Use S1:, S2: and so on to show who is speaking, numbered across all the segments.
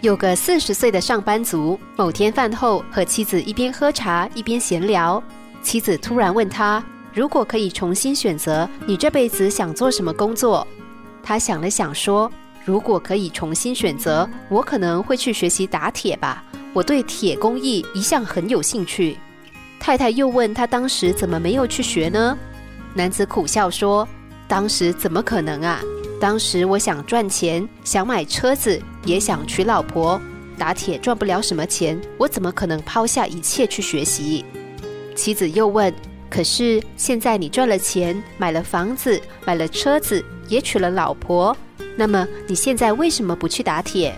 S1: 有个四十岁的上班族，某天饭后和妻子一边喝茶一边闲聊，妻子突然问他：“如果可以重新选择，你这辈子想做什么工作？”他想了想说：“如果可以重新选择，我可能会去学习打铁吧。我对铁工艺一向很有兴趣。”太太又问他当时怎么没有去学呢？男子苦笑说：“当时怎么可能啊？”当时我想赚钱，想买车子，也想娶老婆。打铁赚不了什么钱，我怎么可能抛下一切去学习？妻子又问：“可是现在你赚了钱，买了房子，买了车子，也娶了老婆，那么你现在为什么不去打铁？”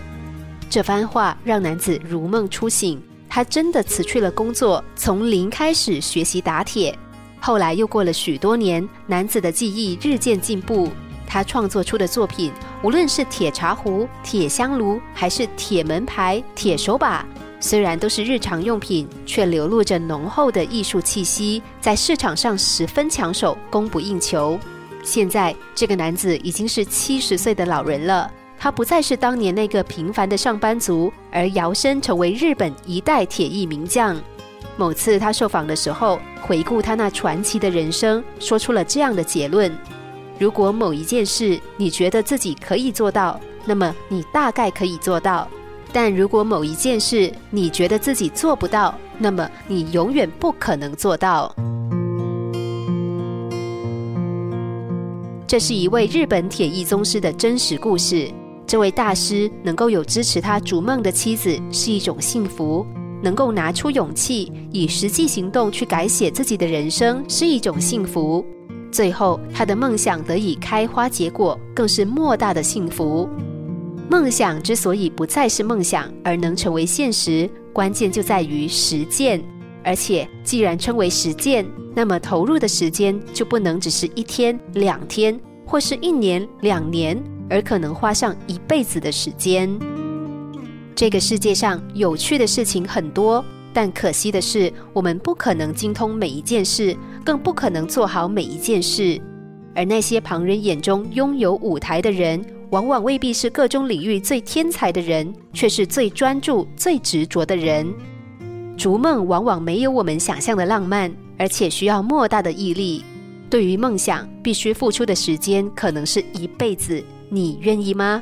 S1: 这番话让男子如梦初醒，他真的辞去了工作，从零开始学习打铁。后来又过了许多年，男子的技艺日渐进步。他创作出的作品，无论是铁茶壶、铁香炉，还是铁门牌、铁手把，虽然都是日常用品，却流露着浓厚的艺术气息，在市场上十分抢手，供不应求。现在，这个男子已经是七十岁的老人了，他不再是当年那个平凡的上班族，而摇身成为日本一代铁艺名将。某次他受访的时候，回顾他那传奇的人生，说出了这样的结论。如果某一件事你觉得自己可以做到，那么你大概可以做到；但如果某一件事你觉得自己做不到，那么你永远不可能做到。这是一位日本铁艺宗师的真实故事。这位大师能够有支持他逐梦的妻子是一种幸福，能够拿出勇气以实际行动去改写自己的人生是一种幸福。最后，他的梦想得以开花结果，更是莫大的幸福。梦想之所以不再是梦想，而能成为现实，关键就在于实践。而且，既然称为实践，那么投入的时间就不能只是一天、两天，或是一年、两年，而可能花上一辈子的时间。这个世界上有趣的事情很多。但可惜的是，我们不可能精通每一件事，更不可能做好每一件事。而那些旁人眼中拥有舞台的人，往往未必是各种领域最天才的人，却是最专注、最执着的人。逐梦往往没有我们想象的浪漫，而且需要莫大的毅力。对于梦想，必须付出的时间可能是一辈子。你愿意吗？